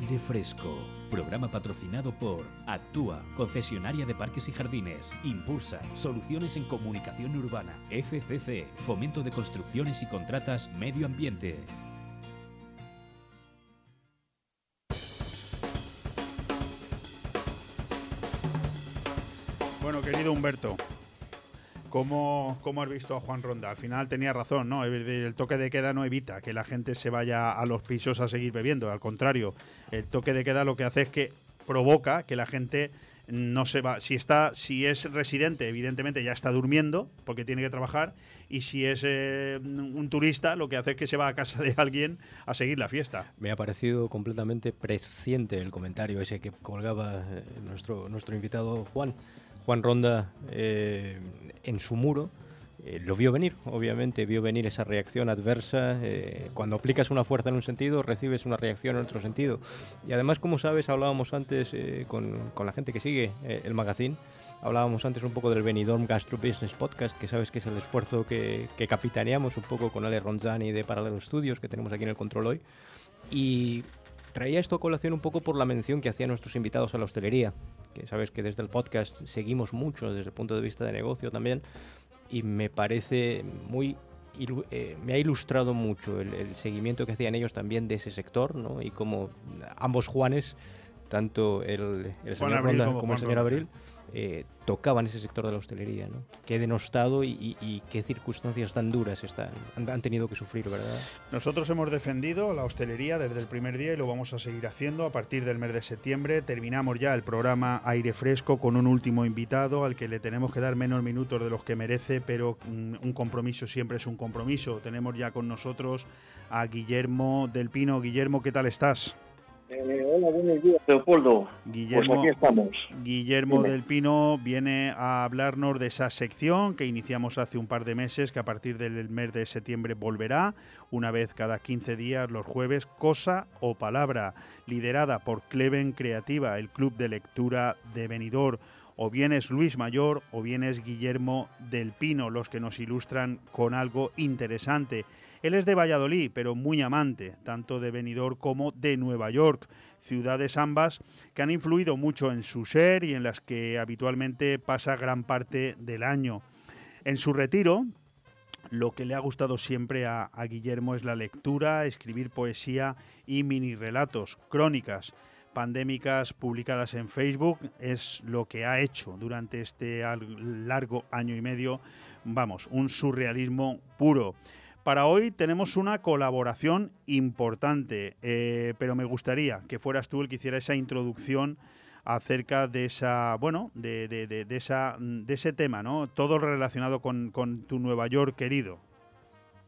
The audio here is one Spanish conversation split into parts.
Aire Fresco. Programa patrocinado por Actúa, concesionaria de parques y jardines. Impulsa, soluciones en comunicación urbana. FCC, fomento de construcciones y contratas medio ambiente. Bueno, querido Humberto, ¿cómo, ¿cómo has visto a Juan Ronda? Al final tenía razón, ¿no? El, toque de queda no evita que la gente se vaya a los pisos a seguir bebiendo. Al contrario, el toque de queda lo que hace es que provoca que la gente no se va. Si está, si es residente, evidentemente ya está durmiendo porque tiene que trabajar. Y si es eh, un turista, lo que hace es que se va a casa de alguien a seguir la fiesta. Me ha parecido completamente presciente el comentario ese que colgaba eh, nuestro, nuestro invitado Juan. Juan Ronda eh, en su muro. eh, lo vio venir, obviamente, vio venir esa reacción adversa. eh, cuando aplicas una fuerza en un sentido, recibes una reacción en otro sentido. Y además, como sabes, hablábamos antes con, con la gente que sigue el magazine, hablábamos antes un poco del Benidorm Gastro Business Podcast, que sabes que es el esfuerzo que, que capitaneamos un poco con Ale Ronzani de Paralelo Studios, que tenemos aquí en el control hoy. Y traía esto a colación un poco por la mención que hacían nuestros invitados a la hostelería, que sabes que desde el podcast seguimos mucho desde el punto de vista de negocio también, y me parece muy... eh, me ha ilustrado mucho el, el seguimiento que hacían ellos también de ese sector, ¿no? Y como ambos Juanes, tanto el, señor Ronda como como, el señor Abril, eh, tocaban ese sector de la hostelería, ¿no? Qué denostado y, qué circunstancias tan duras están, han, han tenido que sufrir, ¿verdad? Nosotros hemos defendido la hostelería desde el primer día y lo vamos a seguir haciendo a partir del mes de septiembre. Terminamos ya el programa Aire Fresco con un último invitado al que le tenemos que dar menos minutos de los que merece, pero mm, un compromiso siempre es un compromiso. Tenemos ya con nosotros a Guillermo del Pino. Guillermo, ¿qué tal estás? Eh, hola, buenos días, Leopoldo. Guillermo, Pues aquí estamos. Guillermo Dime. del Pino viene a hablarnos de esa sección que iniciamos hace un par de meses, que a partir del mes de septiembre volverá, una vez cada 15 días, los jueves, Cosa o Palabra, liderada por Cleven Creativa, el club de lectura de Benidorm. O bien es Luis Mayor o bien es Guillermo del Pino los que nos ilustran con algo interesante. Él es de Valladolid, pero muy amante, tanto de Benidorm como de Nueva York, ciudades ambas que han influido mucho en su ser y en las que habitualmente pasa gran parte del año. En su retiro, lo que le ha gustado siempre a, Guillermo es la lectura, escribir poesía y mini relatos, crónicas pandémicas publicadas en Facebook es lo que ha hecho durante este largo año y medio, vamos, un surrealismo puro. Para hoy tenemos una colaboración importante, eh, pero me gustaría que fueras tú el que hiciera esa introducción acerca de esa, bueno, de, de- de- de esa, de ese tema, ¿no? Todo relacionado con, con tu Nueva York querido.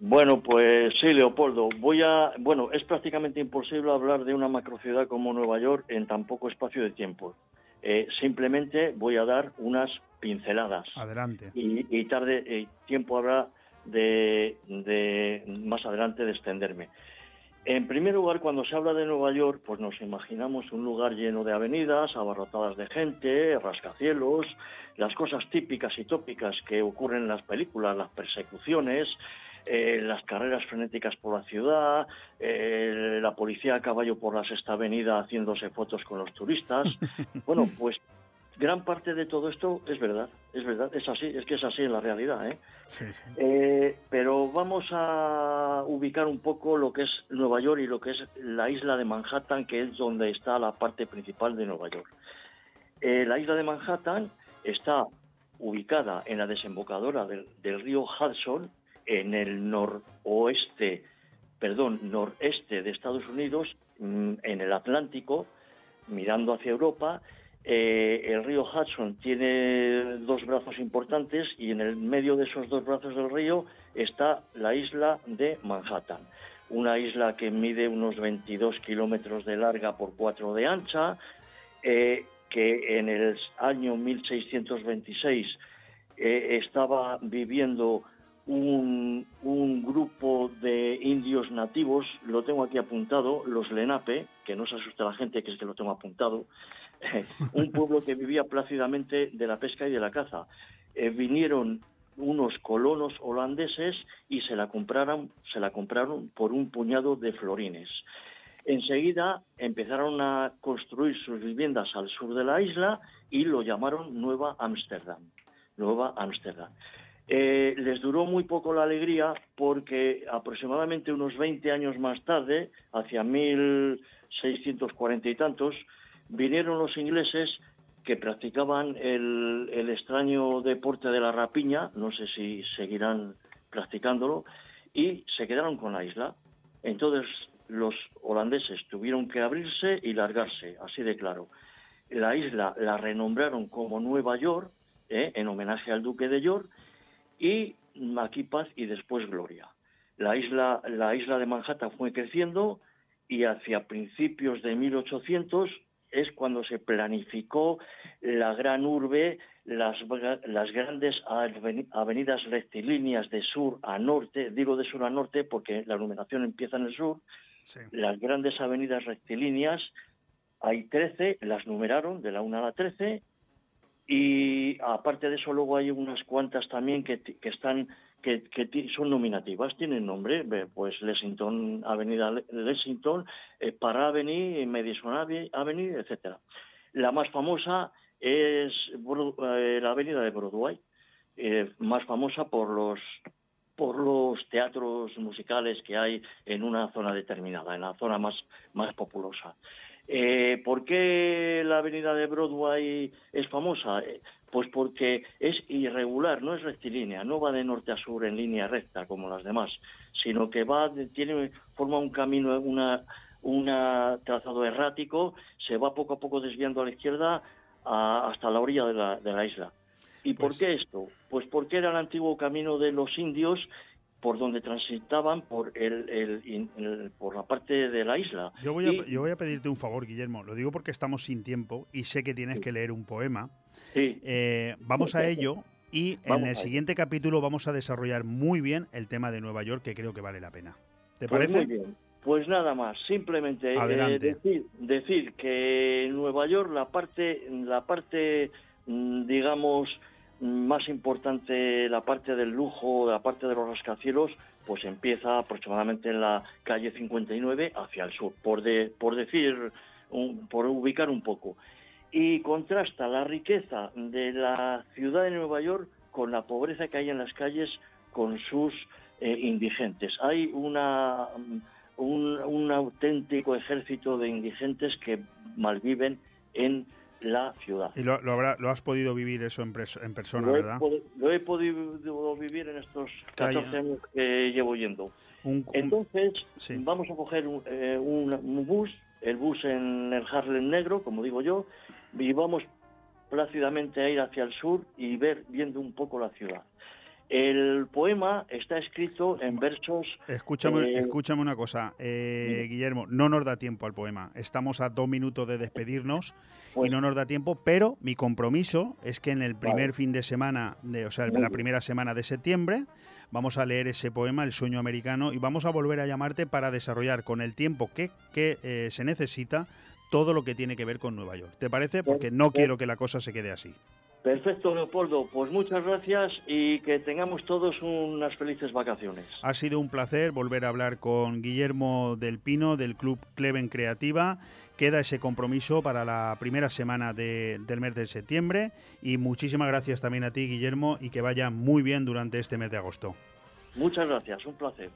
Bueno, pues sí, Leopoldo. Voy a, bueno, es prácticamente imposible hablar de una macrociudad como Nueva York en tan poco espacio de tiempo. Eh, simplemente voy a dar unas pinceladas Adelante. y, y tarde eh, tiempo habrá de, de más adelante de extenderme. En primer lugar, cuando se habla de Nueva York, pues nos imaginamos un lugar lleno de avenidas, abarrotadas de gente, rascacielos, las cosas típicas y tópicas que ocurren en las películas, las persecuciones, eh, las carreras frenéticas por la ciudad, eh, la policía a caballo por la sexta avenida haciéndose fotos con los turistas. Bueno, pues gran parte de todo esto es verdad, es verdad, es así, es que es así en la realidad, ¿eh? Sí, sí. Eh, pero vamos a ubicar un poco lo que es Nueva York y lo que es la isla de Manhattan, que es donde está la parte principal de Nueva York. Eh, la isla de Manhattan está ubicada en la desembocadura del, del río Hudson, en el noroeste, perdón, noreste de Estados Unidos, mm, en el Atlántico, mirando hacia Europa. Eh, el río Hudson tiene dos brazos importantes y en el medio de esos dos brazos del río está la isla de Manhattan. Una isla que mide unos 22 kilómetros de larga por 4 de ancha, eh, que en el año 1626 eh, estaba viviendo un, un grupo de indios nativos, lo tengo aquí apuntado, los Lenape, que no se asuste la gente que es que lo tengo apuntado, un pueblo que vivía plácidamente de la pesca y de la caza. Eh, vinieron unos colonos holandeses y se la compraron, se la compraron por un puñado de florines. Enseguida empezaron a construir sus viviendas al sur de la isla y lo llamaron Nueva Ámsterdam. Nueva Ámsterdam. Eh, les duró muy poco la alegría porque aproximadamente unos 20 años más tarde, hacia 1640 y tantos, vinieron los ingleses que practicaban el, extraño deporte de la rapiña, no sé si seguirán practicándolo, y se quedaron con la isla. Entonces los holandeses tuvieron que abrirse y largarse, así de claro. La isla la renombraron como Nueva York, ¿eh? en homenaje al duque de York, y aquí paz y después gloria. La isla, la isla de Manhattan fue creciendo y hacia principios de 1800 es cuando se planificó la gran urbe, las, las, grandes avenidas rectilíneas de sur a norte, digo de sur a norte porque la numeración empieza en el sur, las grandes avenidas rectilíneas, hay 13, las numeraron de la 1 a la 13, y aparte de eso luego hay unas cuantas también que, que están que, son nominativas, tienen nombre, pues Lexington, Avenida Lexington, eh, Park Avenue, Madison Avenue, etcétera. La más famosa es eh, la Avenida de Broadway, eh, más famosa por los por los teatros musicales que hay en una zona determinada, en la zona más, más populosa. Eh, ¿Por qué la avenida de Broadway es famosa? Eh, pues porque es irregular, no es rectilínea, no va de norte a sur en línea recta como las demás, sino que va, tiene, forma un camino, una, trazado errático, se va poco a poco desviando a la izquierda hasta la orilla de la, de la isla. ¿Y por pues qué esto? Pues porque era el antiguo camino de los indios por donde transitaban por el, por la parte de la isla. Yo voy, a, yo voy a pedirte un favor, Guillermo. Lo digo porque estamos sin tiempo y sé que tienes que leer un poema. Sí. Eh, vamos a ello y en el siguiente capítulo vamos a desarrollar muy bien el tema de Nueva York, que creo que vale la pena. ¿Te pues parece? Muy bien. Pues nada más, simplemente eh, decir, decir que en Nueva York la parte, la parte, mm, digamos, más importante la parte del lujo, la parte de los rascacielos, pues empieza aproximadamente en la calle 59 hacia el sur, por, de, por decir, por ubicar un poco. Y contrasta la riqueza de la ciudad de Nueva York con la pobreza que hay en las calles con sus eh, indigentes. Hay una, un, un auténtico ejército de indigentes que malviven en la ciudad. Y lo, lo, has podido vivir eso en, en persona, lo ¿verdad? lo he podido vivir en estos 14 años que llevo yendo. Entonces, vamos a coger eh, un, bus, el bus en el Harlem Negro, como digo yo, y vamos plácidamente a ir hacia el sur y ver, viendo un poco la ciudad. El poema está escrito en versos. Escúchame, eh, escúchame una cosa, eh, Guillermo, no nos da tiempo al poema. Estamos a dos minutos de despedirnos y no nos da tiempo, pero mi compromiso es que en el primer fin de semana, de, o sea, en la primera semana de septiembre, vamos a leer ese poema, El sueño americano, y vamos a volver a llamarte para desarrollar con el tiempo que, que eh, se necesita todo lo que tiene que ver con Nueva York. ¿Te parece? Porque no quiero que la cosa se quede así. Perfecto, Leopoldo. Pues muchas gracias y que tengamos todos unas felices vacaciones. Ha sido un placer volver a hablar con Guillermo del Pino del Club Cleven Creativa. Queda ese compromiso para la primera semana del mes de septiembre y muchísimas gracias también a ti, Guillermo, y que vaya muy bien durante este mes de agosto. Muchas gracias, un placer.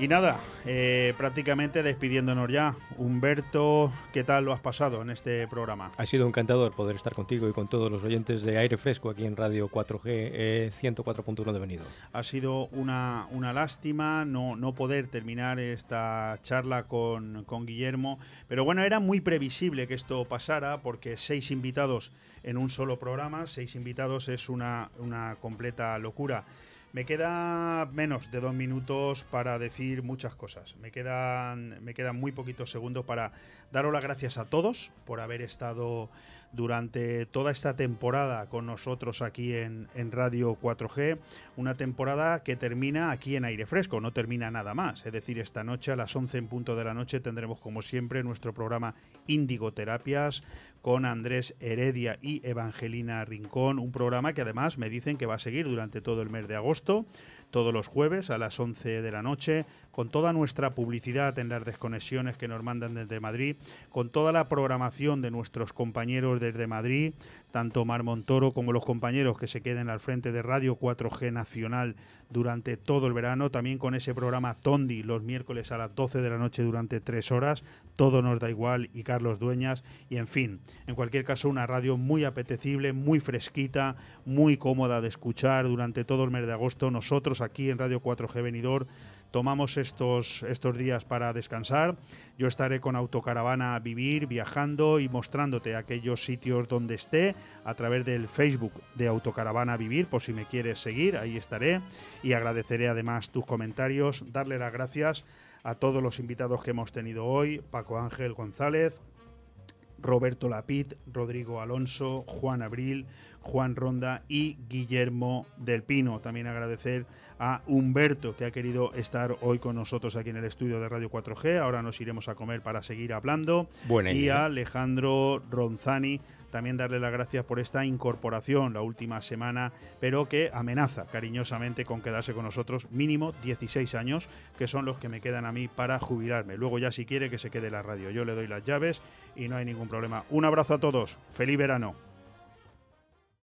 Y nada, eh, prácticamente despidiéndonos ya. Humberto, ¿qué tal lo has pasado en este programa? Ha sido encantador poder estar contigo y con todos los oyentes de Aire Fresco aquí en Radio 4G 104.1 de Venido. Ha sido una, una lástima no, no poder terminar esta charla con, con Guillermo, pero bueno, era muy previsible que esto pasara porque seis invitados en un solo programa, seis invitados es una, una completa locura. Me queda menos de dos minutos para decir muchas cosas. Me quedan, me quedan muy poquitos segundos para daros las gracias a todos por haber estado durante toda esta temporada con nosotros aquí en, Radio 4G. Una temporada que termina aquí en aire fresco, no termina nada más. Es decir, esta noche a las 11 en punto de la noche tendremos como siempre nuestro programa Índigo Terapias con Andrés Heredia y Evangelina Rincón, un programa que además me dicen que va a seguir durante todo el mes de agosto. Todos los jueves a las 11 de la noche, con toda nuestra publicidad en las desconexiones que nos mandan desde Madrid, con toda la programación de nuestros compañeros desde Madrid, tanto Mar Montoro como los compañeros que se queden al frente de Radio 4G Nacional durante todo el verano, también con ese programa Tondi los miércoles a las 12 de la noche durante tres horas, todo nos da igual y Carlos Dueñas, y en fin, en cualquier caso una radio muy apetecible, muy fresquita, muy cómoda de escuchar durante todo el mes de agosto. Nosotros aquí en Radio 4G Venidor tomamos estos, estos días para descansar. Yo estaré con Autocaravana vivir, viajando y mostrándote aquellos sitios donde esté a través del Facebook de Autocaravana a vivir, por si me quieres seguir, ahí estaré. Y agradeceré además tus comentarios, darle las gracias a todos los invitados que hemos tenido hoy, Paco Ángel González, Roberto Lapid, Rodrigo Alonso, Juan Abril, Juan Ronda y Guillermo del Pino. También agradecer a Humberto que ha querido estar hoy con nosotros aquí en el estudio de Radio 4G. Ahora nos iremos a comer para seguir hablando. y a Alejandro Ronzani también darle las gracias por esta incorporación la última semana, pero que amenaza cariñosamente con quedarse con nosotros mínimo 16 años, que son los que me quedan a mí para jubilarme. Luego ya si quiere que se quede la radio, yo le doy las llaves y no hay ningún problema. Un abrazo a todos, feliz verano.